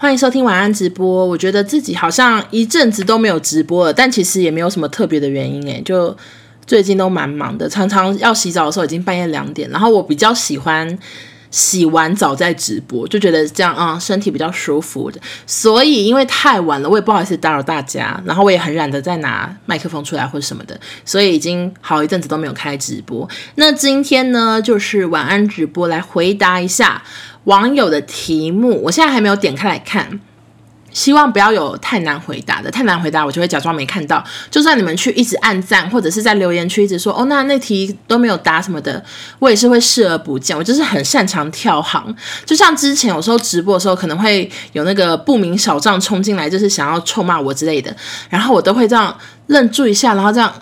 欢迎收听晚安直播。我觉得自己好像一阵子都没有直播了，但其实也没有什么特别的原因诶，就最近都蛮忙的，常常要洗澡的时候已经半夜两点。然后我比较喜欢洗完澡再直播，就觉得这样啊、身体比较舒服的。所以因为太晚了，我也不好意思打扰大家，然后我也很懒得再拿麦克风出来或者什么的，所以已经好一阵子都没有开直播。那今天呢，就是晚安直播来回答一下。网友的题目，我现在还没有点开来看，希望不要有太难回答的，太难回答我就会假装没看到。就算你们去一直按赞，或者是在留言区一直说哦，那那题都没有答什么的，我也是会视而不见。我就是很擅长跳行，就像之前有时候直播的时候，可能会有那个不明小账冲进来，就是想要臭骂我之类的，然后我都会这样愣住一下，然后这样。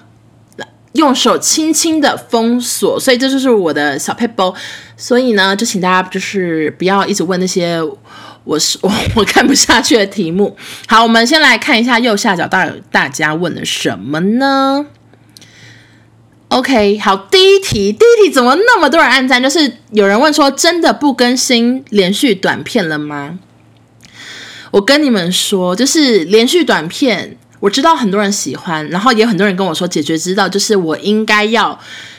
用手轻轻的封锁，所以这就是我的小撇步。所以呢，就请大家就是不要一直问那些我是我 我看不下去的题目。好，我们先来看一下右下角到底大家问了什么呢？OK，好，第一题，第一题怎么那么多人按赞？就是有人问说，真的不更新连续短片了吗？我跟你们说，就是连续短片。我知道很多人喜欢，然后也有很多人跟我说，解决之道就是我应该要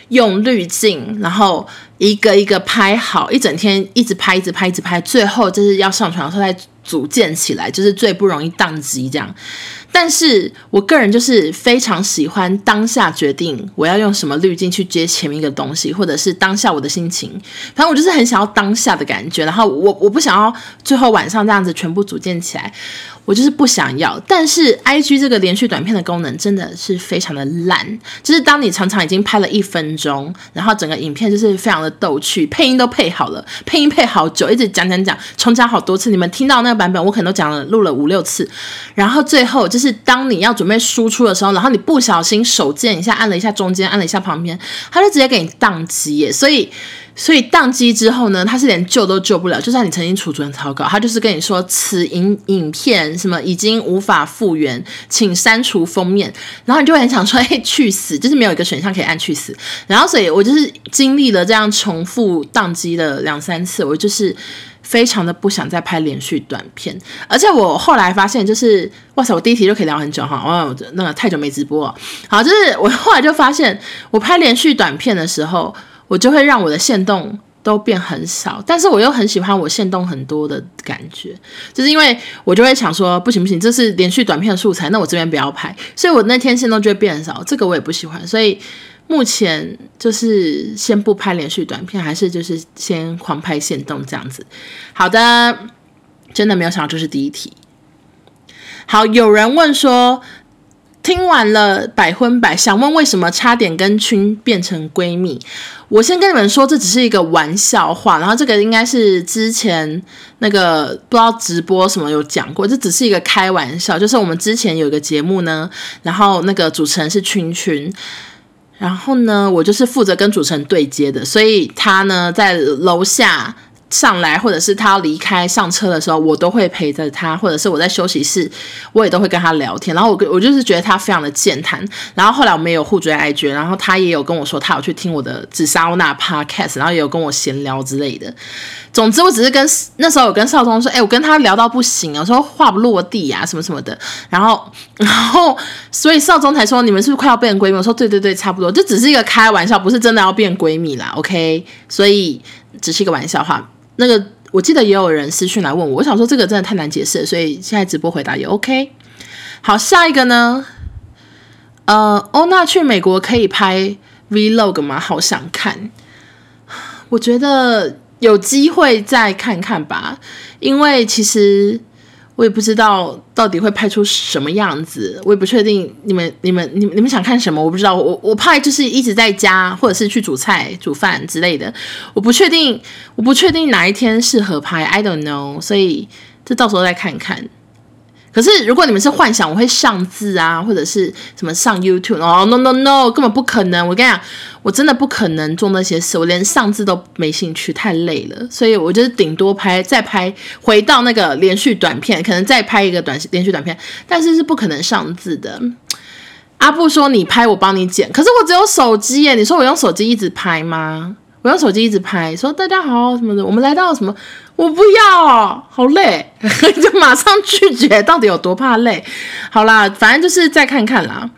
用滤镜，然后一个一个拍好，一整天一直拍，一直拍，一直拍，最后就是要上传的时候再组建起来，就是最不容易宕机这样。但是我个人就是非常喜欢当下决定我要用什么滤镜去接前面一个东西，或者是当下我的心情，反正我就是很想要当下的感觉，然后我我不想要最后晚上这样子全部组建起来。我就是不想要，但是 IG 这个连续短片的功能真的是非常的烂。就是当你常常已经拍了一分钟，然后整个影片就是非常的逗趣，配音都配好了，配音配好久，一直讲讲讲，重讲好多次。你们听到那个版本，我可能都讲了录了五六次。然后最后就是当你要准备输出的时候，然后你不小心手贱一下，按了一下中间，按了一下旁边，它就直接给你宕机耶。所以。所以宕机之后呢，它是连救都救不了。就算你曾经储存草稿，它就是跟你说此影影片什么已经无法复原，请删除封面。然后你就会很想说，哎，去死！就是没有一个选项可以按去死。然后所以我就是经历了这样重复宕机了两三次，我就是非常的不想再拍连续短片。而且我后来发现，就是哇塞，我第一题就可以聊很久哈。哦，那个太久没直播了。好，就是我后来就发现，我拍连续短片的时候。我就会让我的线动都变很少，但是我又很喜欢我线动很多的感觉，就是因为我就会想说，不行不行，这是连续短片素材，那我这边不要拍，所以我那天线动就会变少，这个我也不喜欢，所以目前就是先不拍连续短片，还是就是先狂拍线动这样子。好的，真的没有想到这是第一题。好，有人问说。听完了百分百，想问为什么差点跟君变成闺蜜？我先跟你们说，这只是一个玩笑话。然后这个应该是之前那个不知道直播什么有讲过，这只是一个开玩笑。就是我们之前有一个节目呢，然后那个主持人是君君，然后呢，我就是负责跟主持人对接的，所以他呢在楼下。上来，或者是他要离开上车的时候，我都会陪着他，或者是我在休息室，我也都会跟他聊天。然后我我就是觉得他非常的健谈。然后后来我们也有互追 IG，然后他也有跟我说他有去听我的紫砂欧娜 Podcast，然后也有跟我闲聊之类的。总之，我只是跟那时候有跟少宗说，哎，我跟他聊到不行啊，我说话不落地啊，什么什么的。然后，然后，所以少宗才说你们是不是快要变闺蜜？我说对对对，差不多，这只是一个开玩笑，不是真的要变闺蜜啦。OK，所以只是一个玩笑话。那个我记得也有人私讯来问我，我想说这个真的太难解释，所以现在直播回答也 OK。好，下一个呢？呃，欧娜去美国可以拍 Vlog 吗？好想看，我觉得有机会再看看吧，因为其实。我也不知道到底会拍出什么样子，我也不确定你们、你们、你们、你们想看什么，我不知道。我我怕就是一直在家，或者是去煮菜、煮饭之类的，我不确定，我不确定哪一天适合拍，I don't know，所以这到时候再看看。可是，如果你们是幻想我会上字啊，或者是什么上 YouTube，哦，no no no，根本不可能。我跟你讲，我真的不可能做那些事，我连上字都没兴趣，太累了。所以我就是顶多拍，再拍回到那个连续短片，可能再拍一个短连续短片，但是是不可能上字的。阿布说你拍，我帮你剪，可是我只有手机耶。你说我用手机一直拍吗？我用手机一直拍，说大家好什么的，我们来到什么？我不要，好累，就马上拒绝，到底有多怕累？好啦，反正就是再看看啦。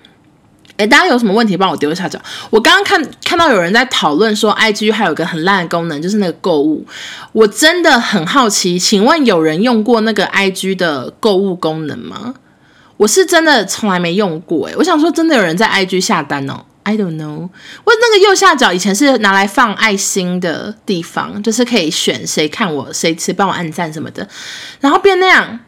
诶，大家有什么问题帮我丢一下脚。我刚刚看看到有人在讨论说，IG 还有个很烂的功能，就是那个购物。我真的很好奇，请问有人用过那个 IG 的购物功能吗？我是真的从来没用过诶，我想说，真的有人在 IG 下单哦。I don't know，我那个右下角以前是拿来放爱心的地方，就是可以选谁看我，谁谁帮我按赞什么的，然后变那样，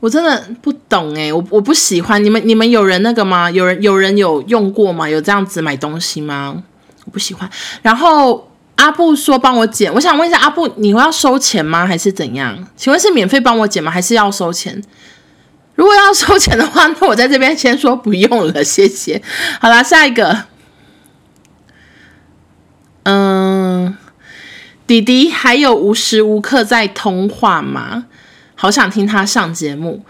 我真的不懂诶，我我不喜欢。你们你们有人那个吗？有人有人有用过吗？有这样子买东西吗？我不喜欢。然后阿布说帮我剪，我想问一下阿布，你会要收钱吗？还是怎样？请问是免费帮我剪吗？还是要收钱？如果要收钱的话，那我在这边先说不用了，谢谢。好啦，下一个，嗯，弟弟还有无时无刻在通话吗？好想听他上节目。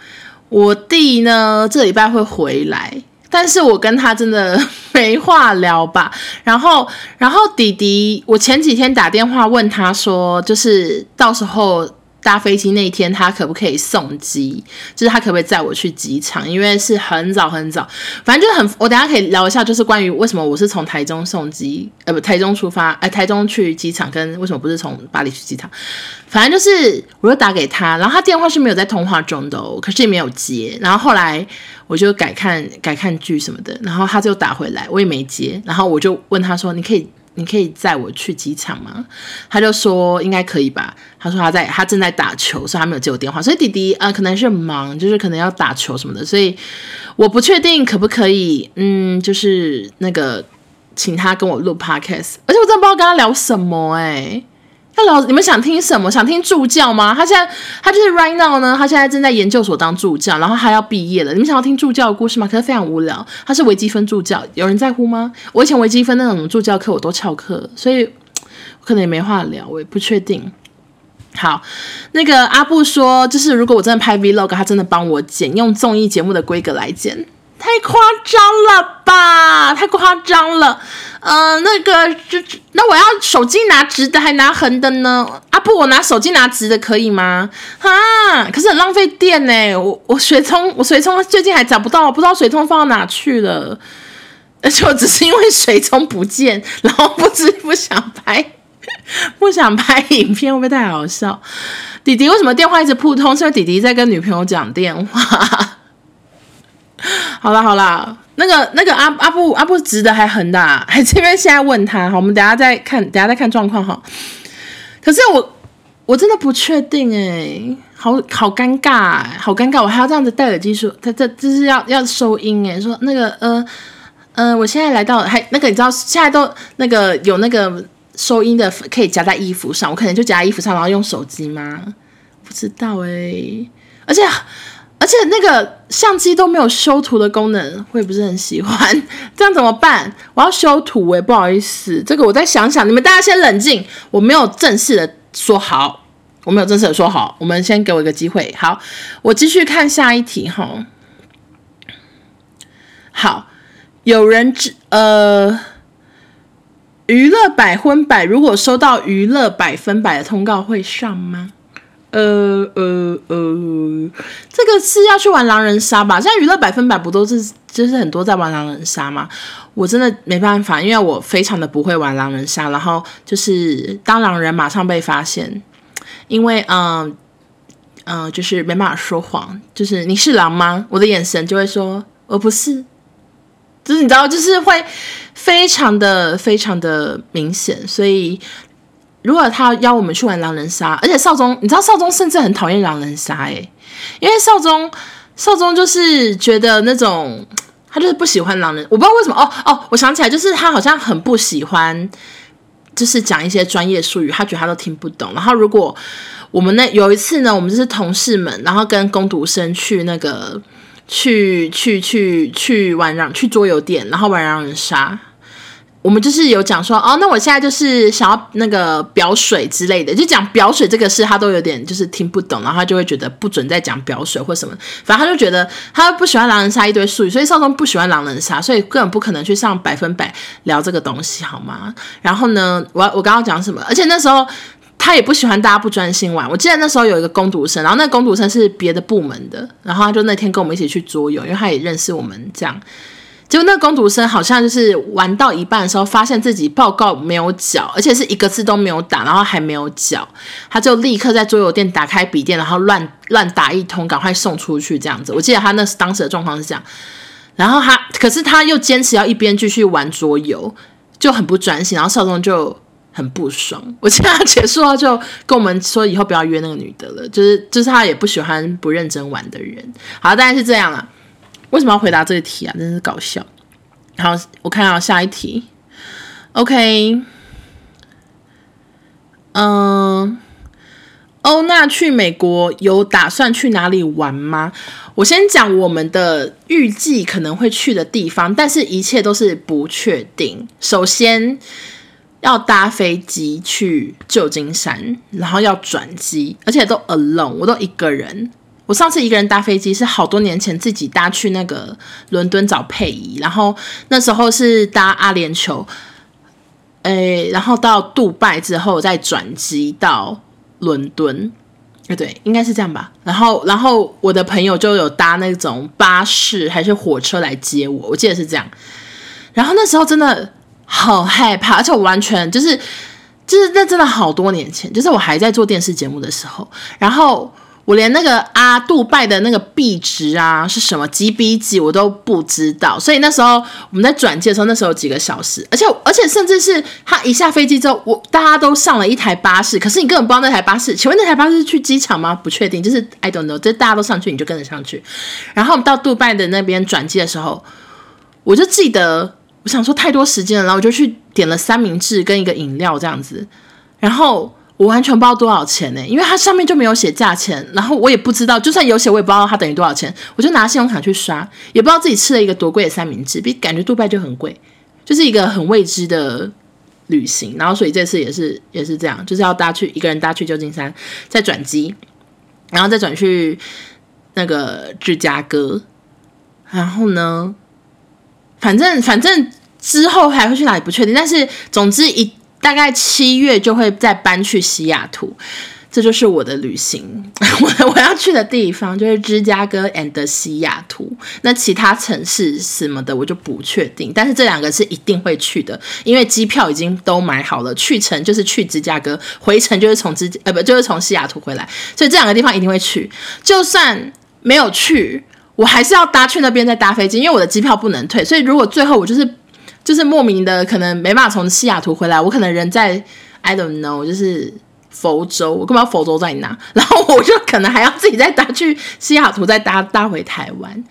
我弟呢，这礼拜会回来，但是我跟他真的 没话聊吧。然后，然后弟弟，我前几天打电话问他说，就是到时候。搭飞机那一天，他可不可以送机？就是他可不可以载我去机场？因为是很早很早，反正就很。我等下可以聊一下，就是关于为什么我是从台中送机，呃，不，台中出发，哎、呃，台中去机场，跟为什么不是从巴黎去机场？反正就是，我就打给他，然后他电话是没有在通话中的，可是也没有接。然后后来我就改看改看剧什么的，然后他就打回来，我也没接。然后我就问他说：“你可以？”你可以载我去机场吗？他就说应该可以吧。他说他在，他正在打球，所以他没有接我电话。所以弟弟啊、呃，可能是忙，就是可能要打球什么的，所以我不确定可不可以，嗯，就是那个请他跟我录 podcast，而且我真的不知道跟他聊什么哎、他老，你们想听什么？想听助教吗？他现在他就是 right now 呢，他现在正在研究所当助教，然后他要毕业了。你们想要听助教的故事吗？可是非常无聊。他是微积分助教，有人在乎吗？我以前微积分那种助教课我都翘课，所以我可能也没话聊，我也不确定。好，那个阿布说，就是如果我真的拍 vlog，他真的帮我剪，用综艺节目的规格来剪。太夸张了吧！太夸张了。嗯、那个，就那我要手机拿直的，还拿横的呢？啊不，我拿手机拿直的可以吗？啊，可是很浪费电呢。我我水冲，我水冲最近还找不到，不知道水冲放到哪去了。而且我只是因为水冲不见，然后不知不想拍，不想拍影片，会不会太好笑？弟弟为什么电话一直扑通？是因为弟弟在跟女朋友讲电话。好啦好啦，那个那个阿阿布阿布直的还横的，啊，还这边现在问他，好，我们等下再看，等下再看状况哈。可是我我真的不确定哎，好好尴尬，好尴尬，我还要这样子戴耳机说，他这这是要要收音哎，说那个呃呃，我现在来到还那个你知道现在都那个有那个收音的可以夹在衣服上，我可能就夹在衣服上，然后用手机吗？不知道哎，而且。而且那个相机都没有修图的功能，会不是很喜欢，这样怎么办？我要修图哎，不好意思，这个我再想想。你们大家先冷静，我没有正式的说好，我没有正式的说好，我们先给我一个机会。好，我继续看下一题哈。好，有人知呃，娱乐百分百如果收到娱乐百分百的通告会上吗？呃呃呃，这个是要去玩狼人杀吧？现在娱乐百分百不都是就是很多在玩狼人杀吗？我真的没办法，因为我非常的不会玩狼人杀，然后就是当狼人马上被发现，因为嗯嗯、就是没办法说谎，就是你是狼吗？我的眼神就会说我不是，就是你知道，就是会非常的非常的明显，所以。如果他邀我们去玩狼人杀，而且少宗，你知道少宗甚至很讨厌狼人杀诶，因为少宗少宗就是觉得那种他就是不喜欢狼人，我不知道为什么哦哦，我想起来，就是他好像很不喜欢，就是讲一些专业术语，他觉得他都听不懂。然后如果我们那有一次呢，我们就是同事们，然后跟工读生去那个去去去去玩狼去桌游店，然后玩狼人杀。我们就是有讲说哦，那我现在就是想要那个表水之类的，就讲表水这个事，他都有点就是听不懂，然后他就会觉得不准再讲表水或什么，反正他就觉得他不喜欢狼人杀一堆术语，所以少宗不喜欢狼人杀，所以根本不可能去上百分百聊这个东西，好吗？然后呢，我我刚刚讲什么？而且那时候他也不喜欢大家不专心玩。我记得那时候有一个工读生，然后那个工读生是别的部门的，然后他就那天跟我们一起去桌游，因为他也认识我们这样。结果那个工读生好像就是玩到一半的时候，发现自己报告没有缴，而且是一个字都没有打，然后还没有缴，他就立刻在桌游店打开笔电，然后乱乱打一通，赶快送出去这样子。我记得他那当时的状况是这样，然后他可是他又坚持要一边继续玩桌游，就很不专心，然后少宗就很不爽。我记得他结束后就跟我们说，以后不要约那个女的了，就是就是他也不喜欢不认真玩的人。好，大概是这样了。为什么要回答这个题啊？真是搞笑。好，我看到下一题。OK，嗯，欧娜去美国有打算去哪里玩吗？我先讲我们的预计可能会去的地方，但是一切都是不确定。首先要搭飞机去旧金山，然后要转机，而且都 alone，我都一个人。我上次一个人搭飞机是好多年前自己搭去那个伦敦找佩仪，然后那时候是搭阿联酋，诶，然后到杜拜之后再转机到伦敦，哎，对，应该是这样吧。然后，然后我的朋友就有搭那种巴士还是火车来接我，我记得是这样。然后那时候真的好害怕，而且我完全就是就是那真的好多年前，就是我还在做电视节目的时候，然后。我连那个啊，杜拜的那个币值啊是什么 GBG 我都不知道，所以那时候我们在转机的时候，那时候有几个小时，而且而且甚至是他一下飞机之后，我大家都上了一台巴士，可是你根本不知道那台巴士，请问那台巴士是去机场吗？不确定，就是 I don't know，就大家都上去，你就跟着上去。然后我们到杜拜的那边转机的时候，我就记得我想说太多时间了，然后我就去点了三明治跟一个饮料这样子，然后。我完全不知道多少钱呢、因为它上面就没有写价钱，然后我也不知道，就算有写，我也不知道它等于多少钱。我就拿信用卡去刷，也不知道自己吃了一个多贵的三明治，比感觉杜拜就很贵，就是一个很未知的旅行。然后所以这次也是也是这样，就是要搭去一个人搭去旧金山，再转机，然后再转去那个芝加哥，然后呢，反正反正之后还会去哪里不确定，但是总之一。大概七月就会再搬去西雅图，这就是我的旅行。我我要去的地方就是芝加哥 and 西雅图，那其他城市什么的我就不确定。但是这两个是一定会去的，因为机票已经都买好了，去程就是去芝加哥，回程就是从芝呃不就是从西雅图回来，所以这两个地方一定会去。就算没有去，我还是要搭去那边再搭飞机，因为我的机票不能退。所以如果最后我就是。就是莫名的，可能没办法从西雅图回来。我可能人在 I don't know，就是佛州，我干嘛佛州在哪？然后我就可能还要自己再搭去西雅图，再搭搭回台湾，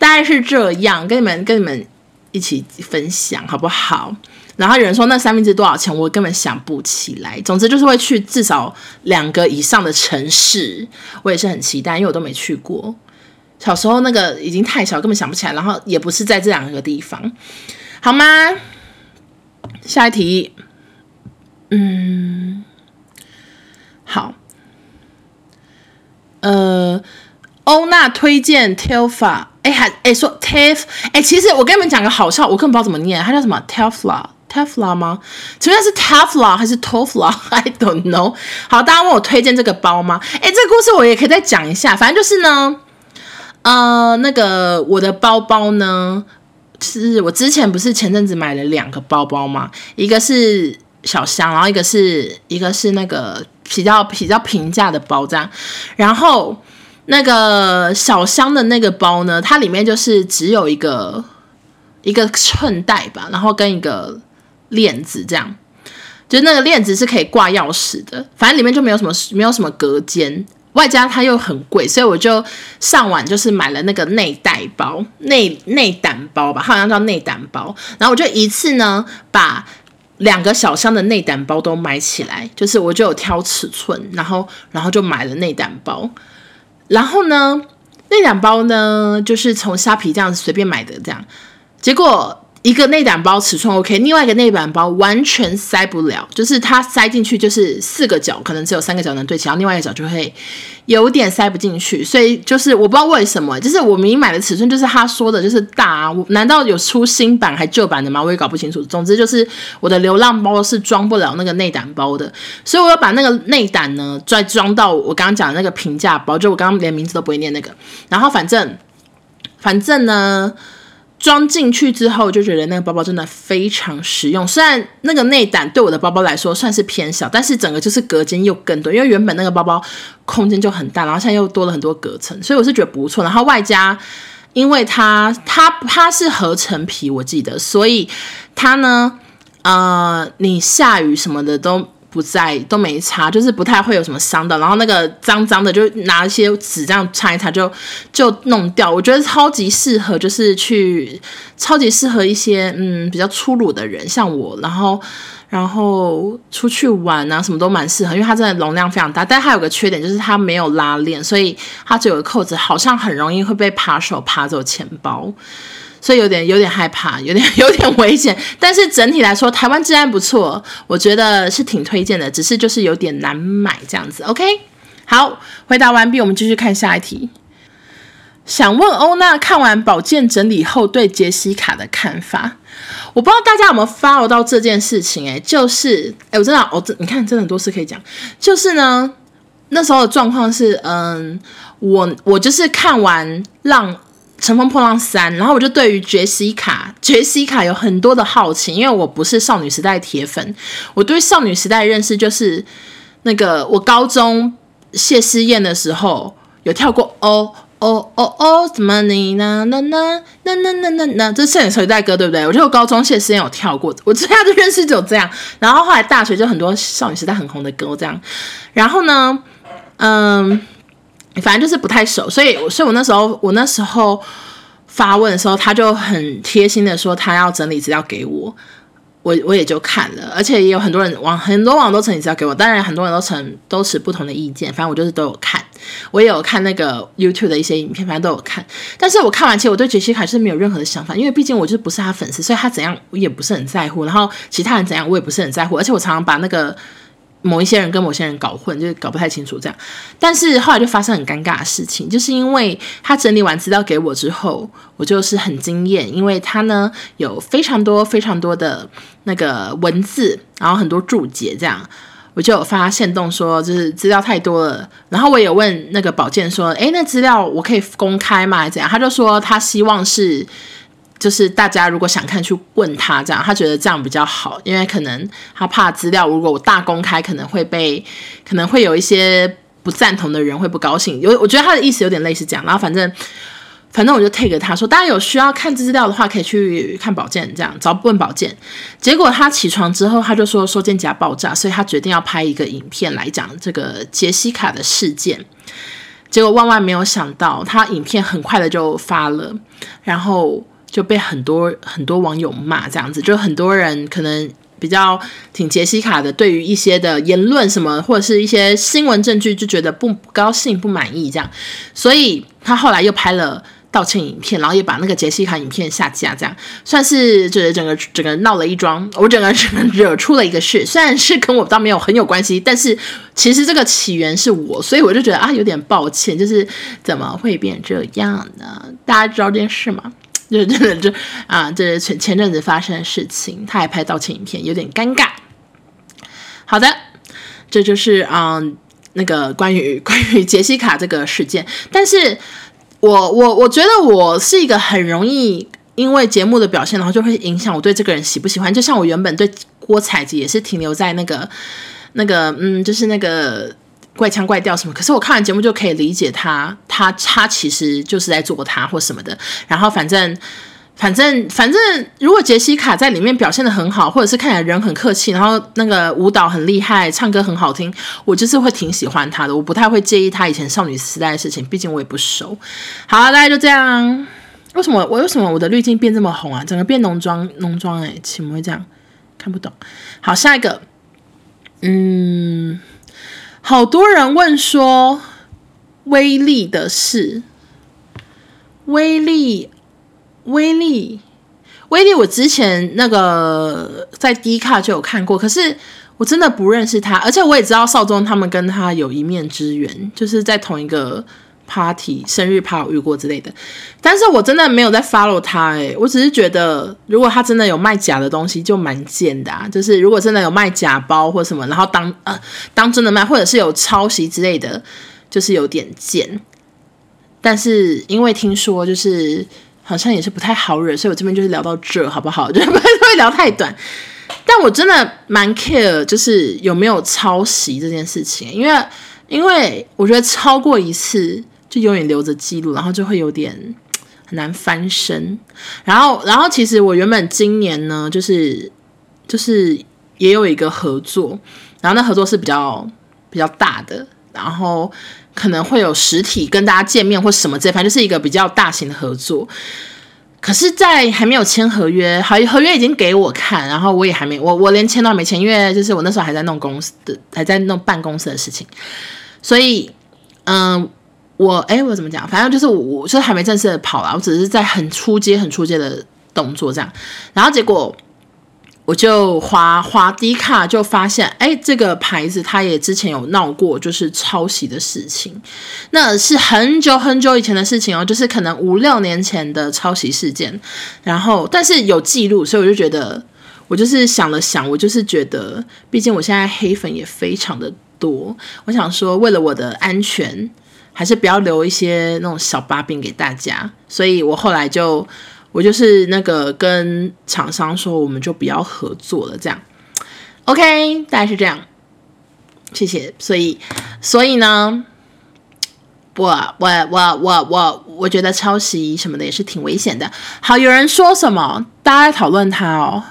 大概是这样。跟你们跟你们一起分享好不好？然后有人说那三明治多少钱？我根本想不起来。总之就是会去至少两个以上的城市，我也是很期待，因为我都没去过。小时候那个已经太小，根本想不起来。然后也不是在这两个地方。好吗？下一题。嗯，好。呃，欧娜推荐 telfa 哎还哎说 Tef，哎其实我跟你们讲个好笑，我根本不知道怎么念，它叫什么 Telfa。Tefla 吗？请问是 Tefla 还是 Tofla？I don't know。好，大家问我推荐这个包吗？哎，这个故事我也可以再讲一下，反正就是呢，呃，那个我的包包呢。是我之前不是前阵子买了两个包包吗？一个是小香，然后一个是一个是那个比较比较平价的包这样。然后那个小香的那个包呢，它里面就是只有一个一个衬带吧，然后跟一个链子这样，就那个链子是可以挂钥匙的，反正里面就没有什么没有什么隔间。外加它又很贵，所以我就上网就是买了那个内袋包、内内胆包吧，它好像叫内胆包。然后我就一次呢把两个小箱的内胆包都买起来，就是我就有挑尺寸，然后然后就买了内胆包。然后呢，内胆包呢就是从虾皮这样子随便买的，这样结果一个内胆包尺寸 OK，另外一个内胆包完全塞不了，就是它塞进去就是四个角，可能只有三个角能对齐，然后另外一个角就会有点塞不进去，所以就是我不知道为什么，就是我明明买的尺寸就是他说的就是大，我难道有出新版还旧版的吗？我也搞不清楚。总之就是我的流浪包是装不了那个内胆包的，所以我要把那个内胆呢再装到我刚刚讲的那个平价包，就我刚刚连名字都不会念那个，然后反正反正呢。装进去之后，就觉得那个包包真的非常实用。虽然那个内胆对我的包包来说算是偏小，但是整个就是隔间又更多，因为原本那个包包空间就很大，然后现在又多了很多隔层，所以我是觉得不错。然后外加，因为它它它是合成皮，我记得，所以它呢，呃，你下雨什么的都。不在都没擦，就是不太会有什么伤的。然后那个脏脏的，就拿一些纸这样擦一擦就就弄掉。我觉得超级适合，就是去超级适合一些嗯比较粗鲁的人，像我，然后然后出去玩啊什么都蛮适合，因为它真的容量非常大。但它有个缺点就是它没有拉链，所以它只有个扣子，好像很容易会被扒手扒走钱包。所以有点有点害怕，有点 有点危险，但是整体来说，台湾治安不错，我觉得是挺推荐的，只是就是有点难买这样子。OK，好，回答完毕，我们继续看下一题。想问欧娜看完宝剑整理后对杰西卡的看法，我不知道大家有没有 follow 到这件事情、欸？哎，就是，哎，我真的，我这，你看，真的很多事可以讲。就是呢，那时候的状况是，嗯，我我就是看完让。乘风破浪三，然后我就对于杰西卡，杰西卡有很多的好奇，因为我不是少女时代铁粉，我对少女时代认识就是那个我高中谢师宴的时候有跳过哦哦哦哦，怎么你呢？那呢那那那那那，这是少女时代歌对不对？我就高中谢师宴有跳过，我对他的认识只有这样。然后后来大学就很多少女时代很红的歌这样，然后呢，嗯。反正就是不太熟，所以，所以我那时候，我那时候发问的时候，他就很贴心的说他要整理资料给我，我我也就看了，而且也有很多人网很多网都整理资料给我，当然很多人都成都持不同的意见，反正我就是都有看，我也有看那个 YouTube 的一些影片，反正都有看，但是我看完其实我对杰西卡是没有任何的想法，因为毕竟我就是不是他粉丝，所以他怎样我也不是很在乎，然后其他人怎样我也不是很在乎，而且我常常把那个。某一些人跟某些人搞混，就搞不太清楚这样。但是后来就发生很尴尬的事情，就是因为他整理完资料给我之后，我就是很惊艳，因为他呢有非常多非常多的那个文字，然后很多注解这样，我就有发现动说就是资料太多了。然后我也问那个宝健说，诶，那资料我可以公开吗？还怎样？他就说他希望是。就是大家如果想看，去问他这样，他觉得这样比较好，因为可能他怕资料如果我大公开，可能会被，可能会有一些不赞同的人会不高兴。有，我觉得他的意思有点类似这样。然后反正，反正我就 take 他说，大家有需要看资料的话，可以去看宝剑这样，找问宝剑。结果他起床之后，他就说收件夹爆炸，所以他决定要拍一个影片来讲这个杰西卡的事件。结果万万没有想到，他影片很快的就发了，然后。就被很多很多网友骂，这样子，就很多人可能比较挺杰西卡的，对于一些的言论什么，或者是一些新闻证据，就觉得不高兴、不满意这样，所以他后来又拍了道歉影片，然后也把那个杰西卡影片下架，这样算是就是整个整个闹了一桩，我整个 整个惹出了一个事，虽然是跟我倒没有很有关系，但是其实这个起源是我，所以我就觉得啊有点抱歉，就是怎么会变这样呢？大家知道这件事吗？就真的就啊，这是前前阵子发生的事情，他还拍道歉影片，有点尴尬。好的，这就是嗯那个关于 关于杰西卡这个事件。但是我我我觉得我是一个很容易因为节目的表现，然后就会影响我对这个人喜不喜欢。就像我原本对郭采洁也是停留在那个那个嗯，就是那个。怪腔怪调什么？可是我看完节目就可以理解他，他他其实就是在做他或什么的。然后反正反正反正，如果杰西卡在里面表现得很好，或者是看起来人很客气，然后那个舞蹈很厉害，唱歌很好听，我就是会挺喜欢他的。我不太会介意他以前少女时代的事情，毕竟我也不熟。好，大家就这样。为什么我为什么我的滤镜变这么红啊？整个变浓妆浓妆哎，怎么会这样？看不懂。好，下一个，嗯。好多人问说威力的事，威力，威力，威力我之前那个在迪卡就有看过，可是我真的不认识他，而且我也知道少宗他们跟他有一面之缘，就是在同一个 party 生日 party 过之类的。但是我真的没有在 follow 他，诶，我只是觉得如果他真的有卖假的东西，就蛮贱的啊。就是如果真的有卖假包或什么，然后当呃当真的卖，或者是有抄袭之类的，就是有点贱。但是因为听说就是。好像也是不太好惹，所以我这边就是聊到这，好不好？就不会聊太短。但我真的蛮 care，就是有没有抄袭这件事情，因为因为我觉得超过一次就永远留着记录，然后就会有点很难翻身。然后，然后其实我原本今年呢，就是就是也有一个合作，然后那合作是比较比较大的，然后。可能会有实体跟大家见面或什么这，反正就是一个比较大型的合作。可是，在还没有签合约，合合约已经给我看，然后我也还没，我我连签都还没签，因为就是我那时候还在弄公司的，还在弄办公室的事情。所以，嗯，我哎，我怎么讲？反正就是我，我就是还没正式的跑啦，我只是在很出阶、很出阶的动作这样。然后结果。我就滑滑 D 卡，就发现，哎，这个牌子它也之前有闹过，就是抄袭的事情。那是很久很久以前的事情哦，就是可能五六年前的抄袭事件。然后，但是有记录，所以我就觉得，我就是想了想，我就是觉得，毕竟我现在黑粉也非常的多，我想说，为了我的安全，还是不要留一些那种小把柄给大家。所以我后来就。我就是那个跟厂商说，我们就不要合作了，这样，OK，大概是这样，谢谢。所以，所以呢，我我我我我我觉得抄袭什么的也是挺危险的。好，有人说什么？大家讨论他哦。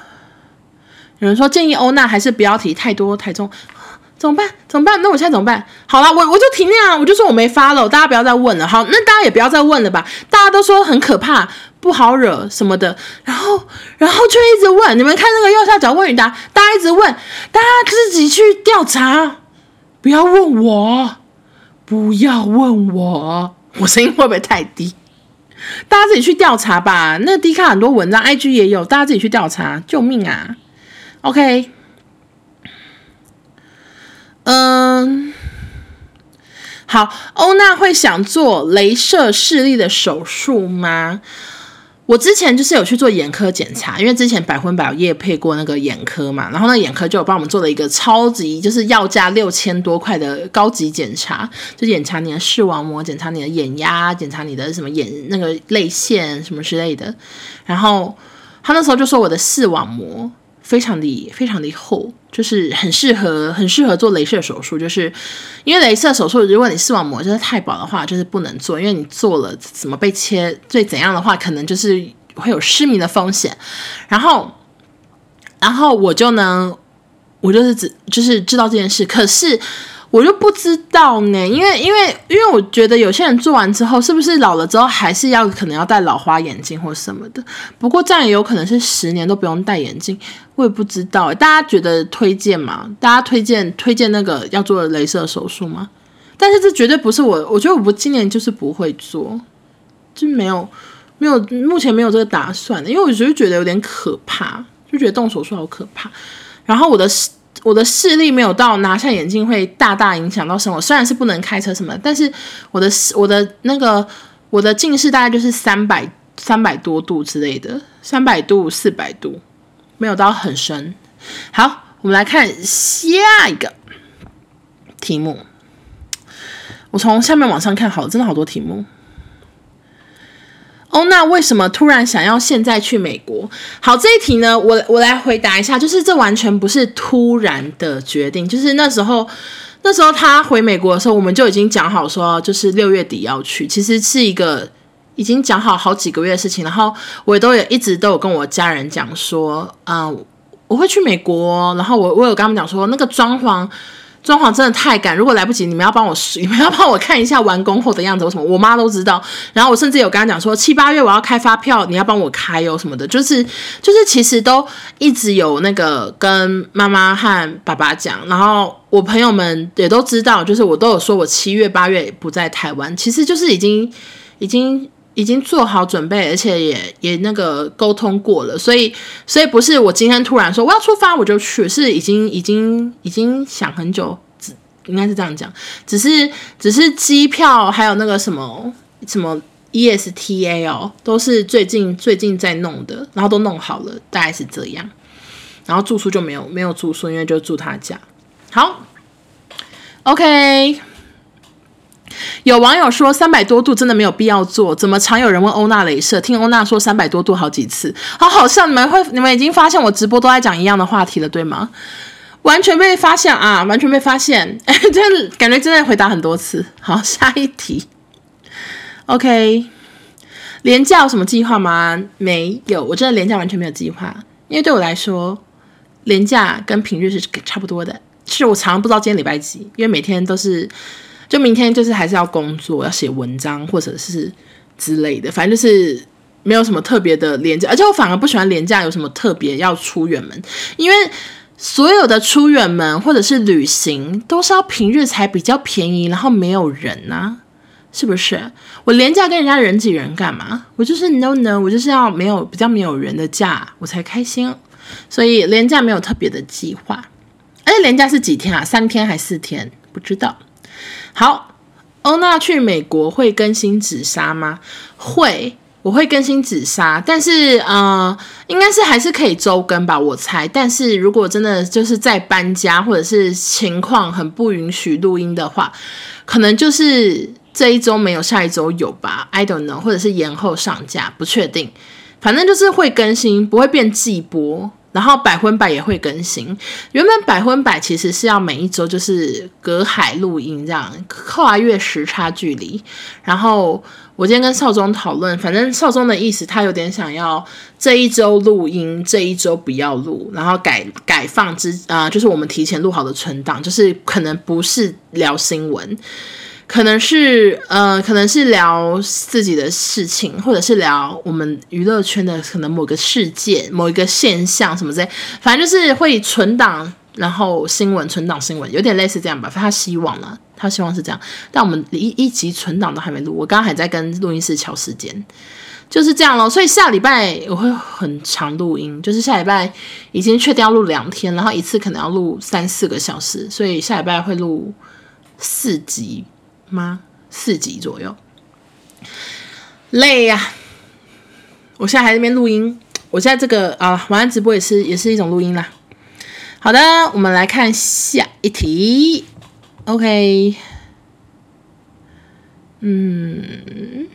有人说建议欧娜还是不要提太多太重。怎么办？怎么办？那我现在怎么办？好了，我我就停那样，我就说我没发了大家不要再问了。好，那大家也不要再问了吧。大家都说很可怕，不好惹什么的，然后然后就一直问。你们看那个右下角问与答，大家一直问，大家自己去调查，不要问我，不要问我，我声音会不会太低？大家自己去调查吧。那 D 卡很多文章，IG 也有，大家自己去调查。救命啊！OK。嗯，好，欧娜会想做雷射视力的手术吗？我之前就是有去做眼科检查，因为之前百分百夜配过那个眼科嘛，然后那眼科就有帮我们做了一个超级就是要价六千多块的高级检查，就检查你的视网膜，检查你的眼压，检查你的什么眼那个泪腺什么之类的。然后他那时候就说我的视网膜。非常的非常的厚，就是很适合很适合做镭射手术，就是因为镭射手术，如果你视网膜真的太薄的话，就是不能做，因为你做了怎么被切，最怎样的话，可能就是会有失明的风险。然后，然后我就呢，我就是只就是知道这件事，可是。我就不知道呢，因为因为因为我觉得有些人做完之后，是不是老了之后还是要可能要戴老花眼镜或什么的？不过这样也有可能是十年都不用戴眼镜，我也不知道。大家觉得推荐吗？大家推荐推荐那个要做的雷射手术吗？但是这绝对不是我，我觉得我今年就是不会做，就没有没有目前没有这个打算的，因为我就觉得有点可怕，就觉得动手术好可怕。然后我的。我的视力没有到拿下眼镜会大大影响到生活，虽然是不能开车什么，但是我的我的那个我的近视大概就是三百三百多度之类的，三百度四百度，没有到很深。好，我们来看下一个题目。我从下面往上看，好，真的好多题目。那为什么突然想要现在去美国？好，这一题呢，我我来回答一下，就是这完全不是突然的决定，就是那时候那时候他回美国的时候，我们就已经讲好说，就是六月底要去，其实是一个已经讲好好几个月的事情，然后我也都有一直都有跟我家人讲说，嗯，我会去美国，然后我我有跟他们讲说，那个装潢。装潢真的太赶，如果来不及，你们要帮我，你们要帮我看一下完工后的样子。为什么？我妈都知道。然后我甚至有跟她讲说，七八月我要开发票，你要帮我开哦什么的。就是就是，其实都一直有那个跟妈妈和爸爸讲。然后我朋友们也都知道，就是我都有说我七月八月不在台湾，其实就是已经已经已经做好准备，而且也也那个沟通过了，所以所以不是我今天突然说我要出发我就去，是已经已经已经想很久，只应该是这样讲，只是只是机票还有那个什么什么 ESTA 哦，都是最近最近在弄的，然后都弄好了，大概是这样，然后住宿就没有没有住宿，因为就住他家。好，OK。有网友说三百多度真的没有必要做，怎么常有人问欧娜雷射？听欧娜说三百多度好几次，好好笑。你们会你们已经发现我直播都在讲一样的话题了，对吗？完全被发现啊，完全被发现，哎，真感觉真的回答很多次。好，下一题。OK，廉价有什么计划吗？没有，我真的廉价完全没有计划，因为对我来说，廉价跟平日是差不多的。是我常常不知道今天礼拜几，因为每天都是。就明天就是还是要工作，要写文章或者是之类的，反正就是没有什么特别的廉价，而且我反而不喜欢廉价有什么特别要出远门，因为所有的出远门或者是旅行都是要平日才比较便宜，然后没有人呐、啊，是不是？我廉价跟人家人挤人干嘛？我就是 no no，我就是要没有比较没有人的假我才开心，所以廉价没有特别的计划，而且连假是几天啊？三天还四天？不知道。好，欧娜去美国会更新紫砂吗？会，我会更新紫砂，但是呃，应该是还是可以周更吧，我猜。但是如果真的就是在搬家或者是情况很不允许录音的话，可能就是这一周没有，下一周有吧？I don't know，或者是延后上架，不确定。反正就是会更新，不会变季播。然后百分百也会更新。原本百分百其实是要每一周就是隔海录音这样，跨越时差距离。然后我今天跟少宗讨论，反正少宗的意思他有点想要这一周录音，这一周不要录，然后改改放之啊、就是我们提前录好的存档，就是可能不是聊新闻。可能是呃，可能是聊自己的事情，或者是聊我们娱乐圈的可能某个事件、某一个现象什么之类，反正就是会存档，然后新闻存档新闻，有点类似这样吧。他希望呢，他希望是这样。但我们一一集存档都还没录，我刚刚还在跟录音师敲时间，就是这样咯。所以下礼拜我会很长录音，就是下礼拜已经确定要录两天，然后一次可能要录三四个小时，所以下礼拜会录四集。吗？四集左右，累呀、我现在还在那边录音，我现在这个啊，晚安直播也是也是一种录音啦。好的，我们来看下一题。OK，嗯，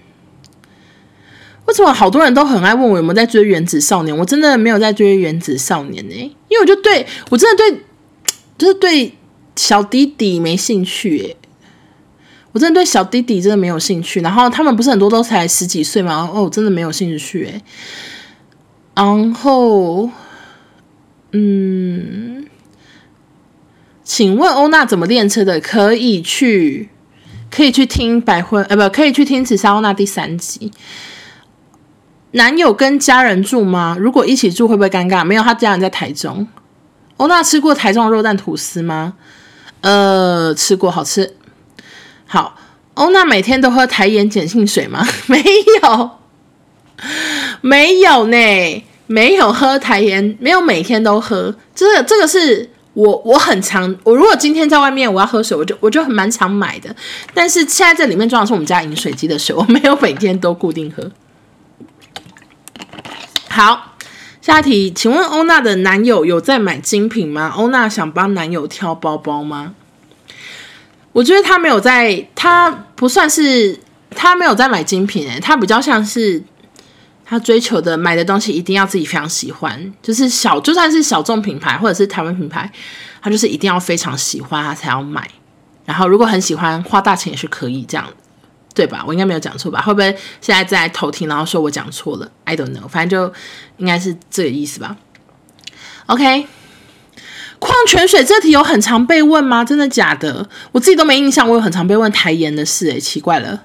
为什么好多人都很爱问我有没有在追《原子少年》？我真的没有在追《原子少年》呢，因为我就对我真的对，就是对小弟弟没兴趣诶。我真的对小弟弟真的没有兴趣，然后他们不是很多都才十几岁吗？哦，真的没有兴趣诶。然后，嗯，请问欧娜怎么练车的？可以去，可以去听百婚，呃，不，可以去听《紫砂欧娜》第三集。男友跟家人住吗？如果一起住会不会尴尬？没有，他家人在台中。欧娜吃过台中的肉蛋吐司吗？呃，吃过，好吃。好，欧娜每天都喝台盐碱性水吗？没有，没有呢，没有喝台盐，没有每天都喝。这个这个是我我很常，我如果今天在外面我要喝水，我就我就很蛮常买的。但是现在这里面装的是我们家饮水机的水，我没有每天都固定喝。好，下一题，请问欧娜的男友有在买精品吗？欧娜想帮男友挑包包吗？我觉得他没有在，他不算是他没有在买精品诶，他比较像是他追求的买的东西一定要自己非常喜欢，就是小就算是小众品牌或者是台湾品牌，他就是一定要非常喜欢他才要买。然后如果很喜欢花大钱也是可以这样，对吧？我应该没有讲错吧？会不会现在在偷听，然后说我讲错了？I don't know，反正就应该是这个意思吧。OK。矿泉水这题有很常被问吗？真的假的？我自己都没印象，我有很常被问台盐的事，诶，奇怪了，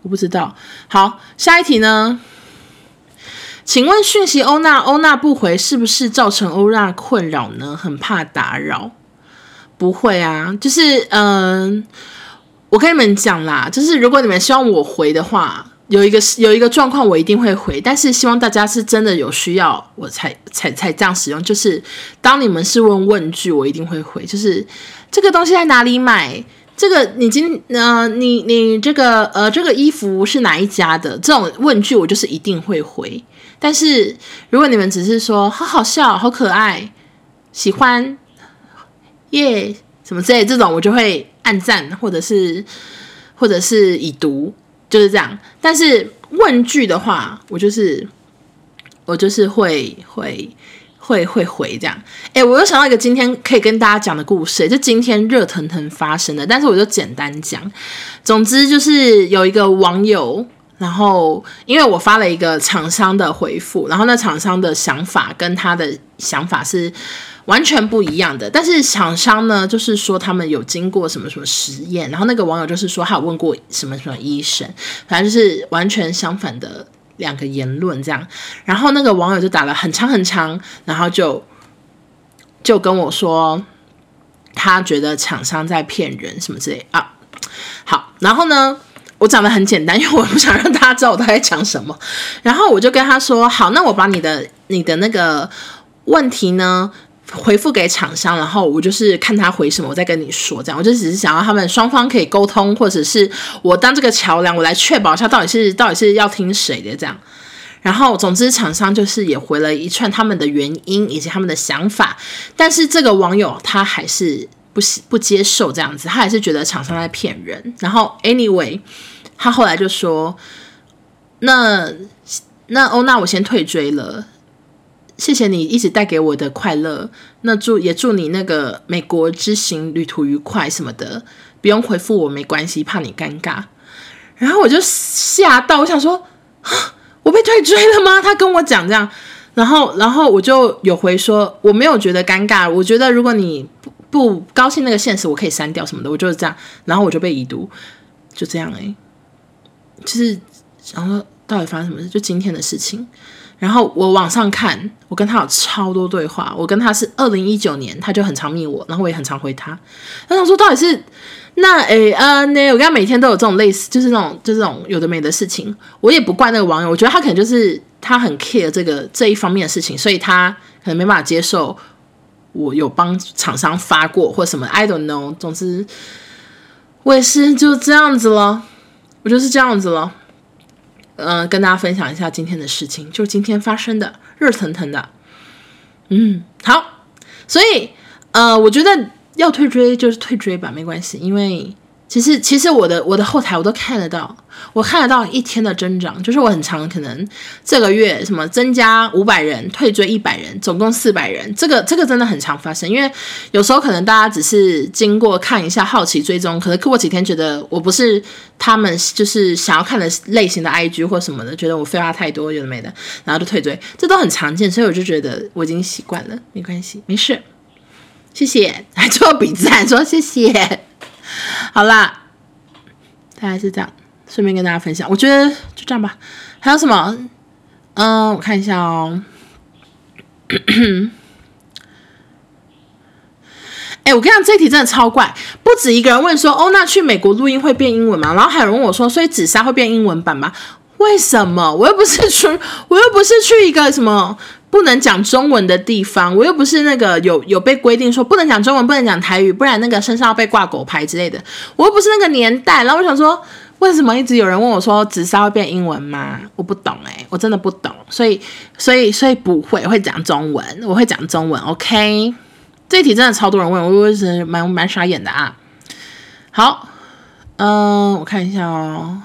我不知道。好，下一题呢？请问讯息欧娜，欧娜不回，是不是造成欧娜困扰呢？很怕打扰？不会啊，就是嗯、我跟你们讲啦，就是如果你们希望我回的话，有一个有一个状况，我一定会回，但是希望大家是真的有需要，我才才才这样使用。就是当你们是问问句，我一定会回。就是这个东西在哪里买？这个你今呃，你你这个呃，这个衣服是哪一家的？这种问句我就是一定会回。但是如果你们只是说好好笑、好可爱、喜欢耶、什么之类这种，我就会按赞或者是或者是已读。就是这样，但是问句的话，我就是我就是会会会会回这样。哎，我又想到一个今天可以跟大家讲的故事，就今天热腾腾发生的，但是我就简单讲。总之就是有一个网友，然后因为我发了一个厂商的回复，然后那厂商的想法跟他的想法是。完全不一样的，但是厂商呢，就是说他们有经过什么什么实验，然后那个网友就是说他有问过什么什么医生，反正就是完全相反的两个言论这样。然后那个网友就打了很长很长，然后就就跟我说，他觉得厂商在骗人什么之类啊。好，然后呢，我讲的很简单，因为我不想让大家知道我在讲什么。然后我就跟他说，好，那我把你的你的那个问题呢。回复给厂商，然后我就是看他回什么，我再跟你说。这样，我就只是想要他们双方可以沟通，或者是我当这个桥梁，我来确保一下到底是到底是要听谁的这样。然后，总之厂商就是也回了一串他们的原因以及他们的想法，但是这个网友他还是不不接受这样子，他还是觉得厂商在骗人。然后，anyway，他后来就说：“那那哦，那我先退追了。”谢谢你一直带给我的快乐，那祝也祝你那个美国之行旅途愉快什么的，不用回复我没关系，怕你尴尬。然后我就吓到，我想说，我被退追了吗？他跟我讲这样，然后然后我就有回说，我没有觉得尴尬，我觉得如果你不不高兴那个现实，我可以删掉什么的，我就是这样。然后我就被已读，就这样哎、就是然后到底发生什么事？就今天的事情。然后我往上看，我跟他有超多对话。我跟他是二零一九年，他就很常密我，然后我也很常回他。那他想说到底是那诶呃那我跟他每天都有这种类似，就是那种就这种有的没的事情。我也不怪那个网友，我觉得他可能就是他很 care 这个这一方面的事情，所以他可能没办法接受我有帮厂商发过或什么。I don't know。总之我也是就这样子了，我就是这样子了。嗯、跟大家分享一下今天的事情，就是今天发生的，热腾腾的。嗯，好，所以呃，我觉得要退追就是退追吧，没关系，因为。其实，其实我的我的后台我都看得到，我看得到一天的增长，就是我很常可能这个月什么增加五百人，退追一百人，总共四百人，这个这个真的很常发生。因为有时候可能大家只是经过看一下好奇追踪，可能过几天觉得我不是他们就是想要看的类型的 IG 或什么的，觉得我废话太多有的没的，然后就退追，这都很常见，所以我就觉得我已经习惯了，没关系，没事，谢谢，还做笔赞说谢谢。好啦，大概是这样，顺便跟大家分享。我觉得就这样吧。还有什么？嗯，我看一下哦。哎、欸，我跟你讲，这题真的超怪。不止一个人问说：“哦，那去美国录音会变英文吗？”然后还有人问我说：“所以紫砂会变英文版吗？”为什么？我又不是去，我又不是去一个什么。不能讲中文的地方，我又不是那个有有被规定说不能讲中文，不能讲台语，不然那个身上要被挂狗牌之类的。我又不是那个年代，然后我想说，为什么一直有人问我说紫砂会变英文吗？我不懂诶、我真的不懂，所以所以所以不会会讲中文，我会讲中文。OK，这一题真的超多人问，我也是蛮蛮傻眼的啊。好，嗯，我看一下哦，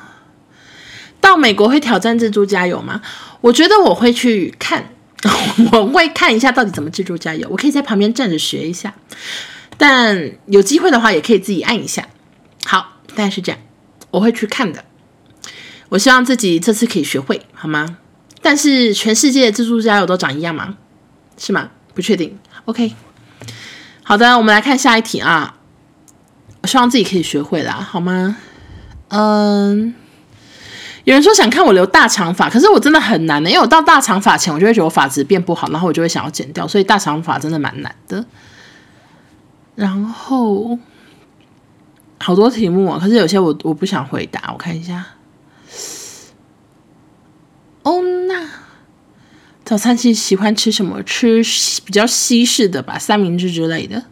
到美国会挑战自助加油吗？我觉得我会去看。我会看一下到底怎么自助加油，我可以在旁边站着学一下，但有机会的话也可以自己按一下。好，大概是这样，我会去看的。我希望自己这次可以学会，好吗？但是全世界自助加油都长一样吗？是吗？不确定。OK，好的，我们来看下一题啊。我希望自己可以学会啦，好吗？嗯。有人说想看我留大长发，可是我真的很难的、因为我到大长发前，我就会觉得我发质变不好，然后我就会想要剪掉，所以大长发真的蛮难的。然后好多题目啊，可是有些我我不想回答，我看一下。哦，那早餐是喜欢吃什么？吃比较西式的吧，三明治之类的。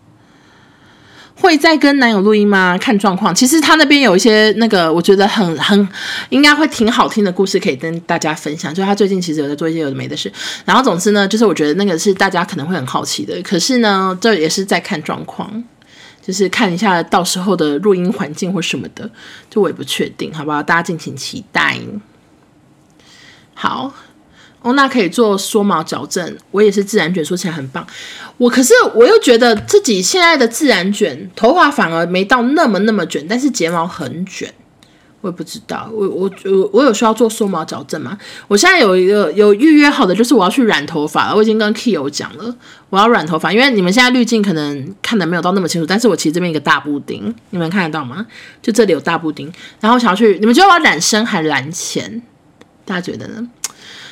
会再跟男友录音吗？看状况。其实他那边有一些那个，我觉得很很应该会挺好听的故事，可以跟大家分享。就他最近其实有在做一些有的没的事。然后总之呢，就是我觉得那个是大家可能会很好奇的。可是呢，这也是在看状况，就是看一下到时候的录音环境或什么的，就我也不确定，好不好？大家敬请期待。好。哦，那可以做缩毛矫正，我也是自然卷，说起来很棒。我可是我又觉得自己现在的自然卷头发反而没到那么那么卷，但是睫毛很卷。我也不知道，我我我我有需要做缩毛矫正吗？我现在有一个有预约好的，就是我要去染头发了。我已经跟 Kyo 讲了，我要染头发，因为你们现在滤镜可能看得没有到那么清楚，但是我其实这边一个大布丁，你们看得到吗？就这里有大布丁，然后想要去，你们觉得我要染深还是染浅？大家觉得呢？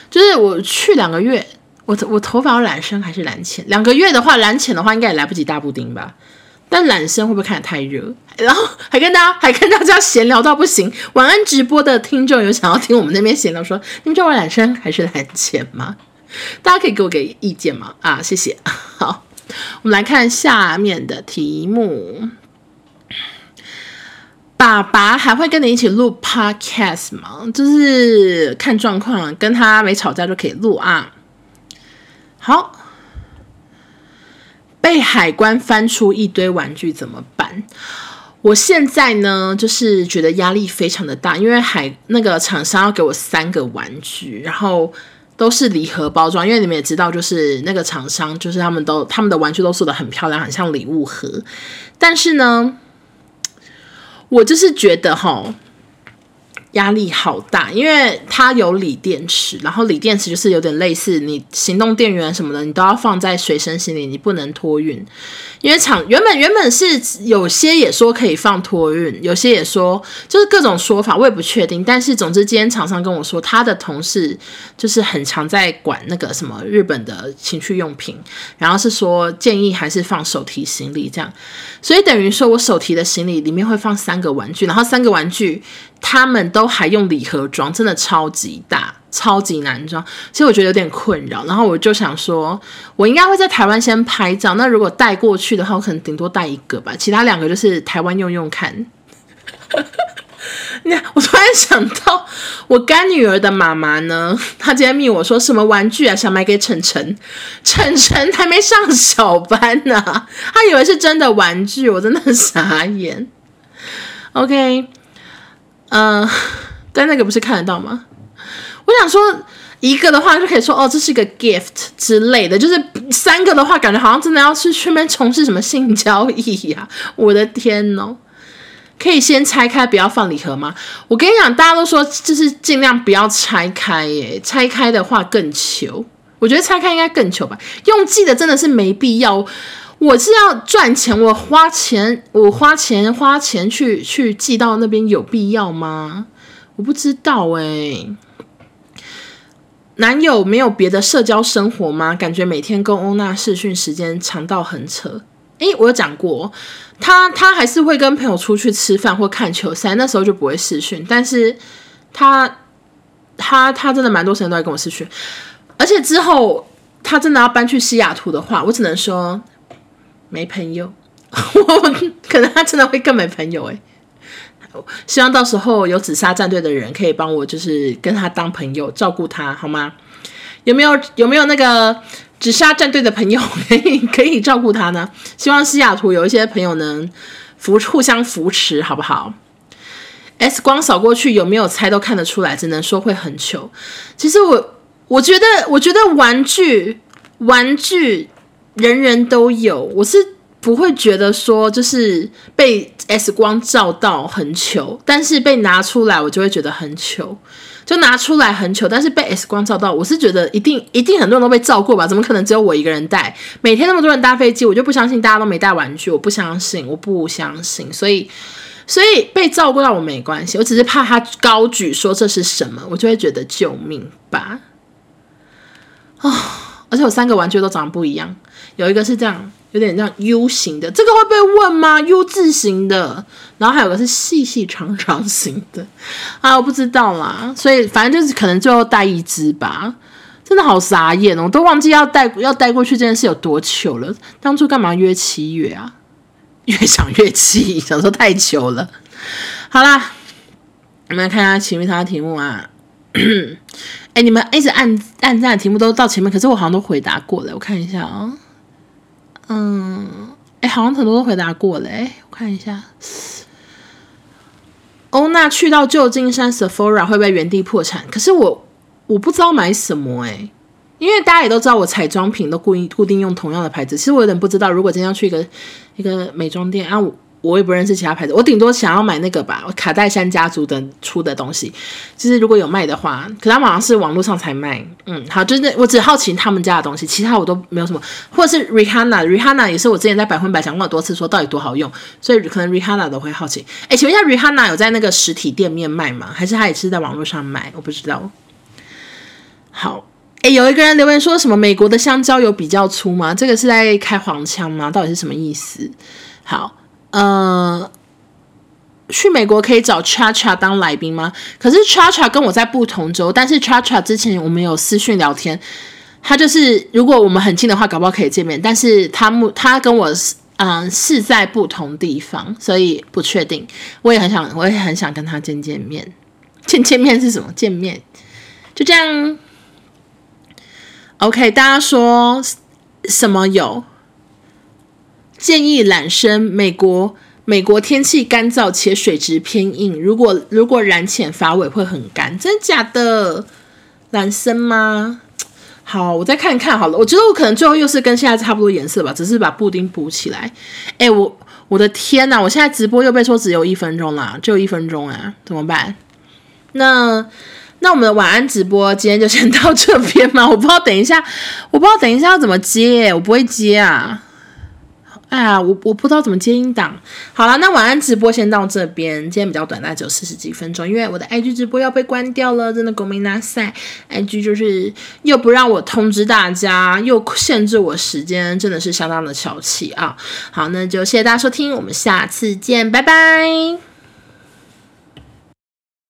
就是我去两个月，我我头发要染深还是染浅？两个月的话，染浅的话应该也来不及大布丁吧？但染深会不会看得太热？然后还跟大家还跟大家闲聊到不行。晚安直播的听众有想要听我们那边闲聊说，你们知道我染深还是染浅吗？大家可以给我给意见吗？啊，谢谢。好，我们来看下面的题目。爸爸还会跟你一起录 podcast 吗？就是看状况，跟他没吵架就可以录啊。好，被海关翻出一堆玩具怎么办？我现在呢，就是觉得压力非常的大，因为海那个厂商要给我三个玩具，然后都是礼盒包装，因为你们也知道，就是那个厂商，就是他们都他们的玩具都做得很漂亮，很像礼物盒，但是呢。我就是觉得哈。压力好大，因为它有锂电池，然后锂电池就是有点类似你行动电源什么的，你都要放在随身行李，你不能托运。因为厂原本原本是有些也说可以放托运，有些也说就是各种说法，我也不确定。但是总之，今天厂商跟我说，他的同事就是很常在管那个什么日本的情趣用品，然后是说建议还是放手提行李这样，所以等于说我手提的行李里面会放三个玩具，然后三个玩具。他们都还用礼盒装，真的超级大，超级难装。其实我觉得有点困扰。然后我就想说，我应该会在台湾先拍照。那如果带过去的话，我可能顶多带一个吧，其他两个就是台湾用用看。那我突然想到，我干女儿的妈妈呢，她今天密我说什么玩具啊，想买给晨晨。晨晨还没上小班呢，她以为是真的玩具，我真的傻眼。OK。嗯、但那个不是看得到吗？我想说一个的话就可以说哦，这是一个 gift 之类的，就是三个的话，感觉好像真的要去去那边从事什么性交易呀、我的天哦，可以先拆开，不要放礼盒吗？我跟你讲，大家都说就是尽量不要拆开，耶，拆开的话更糗。我觉得拆开应该更糗吧，用寄的真的是没必要。我是要赚钱，我花钱，我花钱花钱去去寄到那边有必要吗？我不知道哎、男友没有别的社交生活吗？感觉每天跟欧娜视讯时间长到很扯。诶、我有讲过，他他还是会跟朋友出去吃饭或看球赛，那时候就不会视讯。但是他他他真的蛮多时间都在跟我视讯，而且之后他真的要搬去西雅图的话，我只能说。没朋友，我可能他真的会更没朋友哎。希望到时候有紫砂战队的人可以帮我，就是跟他当朋友，照顾他好吗？有没有有没有那个紫砂战队的朋友可以 可以照顾他呢？希望西雅图有一些朋友能扶互相扶持，好不好？S 光扫过去有没有猜都看得出来，只能说会很糗。其实我我觉得我觉得玩具玩具。人人都有，我是不会觉得说就是被 X 光照到很糗，但是被拿出来我就会觉得很糗，就拿出来很糗，但是被 X 光照到，我是觉得一定一定很多人都被照过吧？怎么可能只有我一个人带？每天那么多人搭飞机，我就不相信大家都没带玩具，我不相信，我不相信，所以所以被照顾到我没关系，我只是怕他高举说这是什么，我就会觉得救命吧。啊、而且我三个玩具都长得不一样。有一个是这样，有点像 U 型的，这个会被问吗？U 字型的，然后还有个是细细长长型的，啊，我不知道啦，所以反正就是可能最后带一只吧。真的好傻眼哦，我都忘记要带要带过去这件事有多糗了。当初干嘛约七月啊？越想越气，想说太糗了。好啦，我们来看一下前面他的题目啊。哎，你们一直按按赞的题目都到前面，可是我好像都回答过了。我看一下啊、哦，嗯，哎，好像很多都回答过了。哎，我看一下。欧娜去到旧金山 Sephora 会不会原地破产？可是我我不知道买什么哎，因为大家也都知道我彩妆品都固定固定用同样的牌子。其实我有点不知道，如果今天要去一个一个美妆店啊，我我也不认识其他牌子，我顶多想要买那个吧，卡戴珊家族的出的东西，就是如果有卖的话，可他们好像是网络上才卖。嗯，好，就是我只好奇他们家的东西，其他我都没有什么。或者是 Rihanna，Rihanna 也是我之前在百分百讲过多次，说到底多好用，所以可能 Rihanna 都会好奇。哎，请问一下，Rihanna 有在那个实体店面卖吗？还是他也是在网络上卖？我不知道。好，哎，有一个人留言说什么美国的香蕉有比较粗吗？这个是在开黄腔吗？到底是什么意思？好。呃，去美国可以找 Chacha 当来宾吗？可是 Chacha 跟我在不同州，但是 Chacha 之前我们有私讯聊天，他就是如果我们很近的话，搞不好可以见面。但是他目他跟我嗯、是在不同地方，所以不确定。我也很想，我也很想跟他见见面。见见面是什么？见面就这样。OK，大家说什么有？建议染深。美国美国天气干燥且水质偏硬，如果如果染浅发尾会很干，真的假的？染深吗？好，我再看看好了。我觉得我可能最后又是跟现在差不多颜色吧，只是把布丁补起来。哎，我我的天呐，我现在直播又被说只有一分钟啦，只有一分钟啊，怎么办？那那我们的晚安直播今天就先到这边嘛。我不知道等一下，我不知道等一下要怎么接，我不会接啊。哎呀，我我不知道怎么接音档。好了，那晚安直播先到这边。今天比较短，大概只有四十几分钟，因为我的 IG 直播要被关掉了，真的狗没拿赛。IG 就是又不让我通知大家，又限制我时间，真的是相当的小气啊。好，那就谢谢大家收听，我们下次见，拜拜。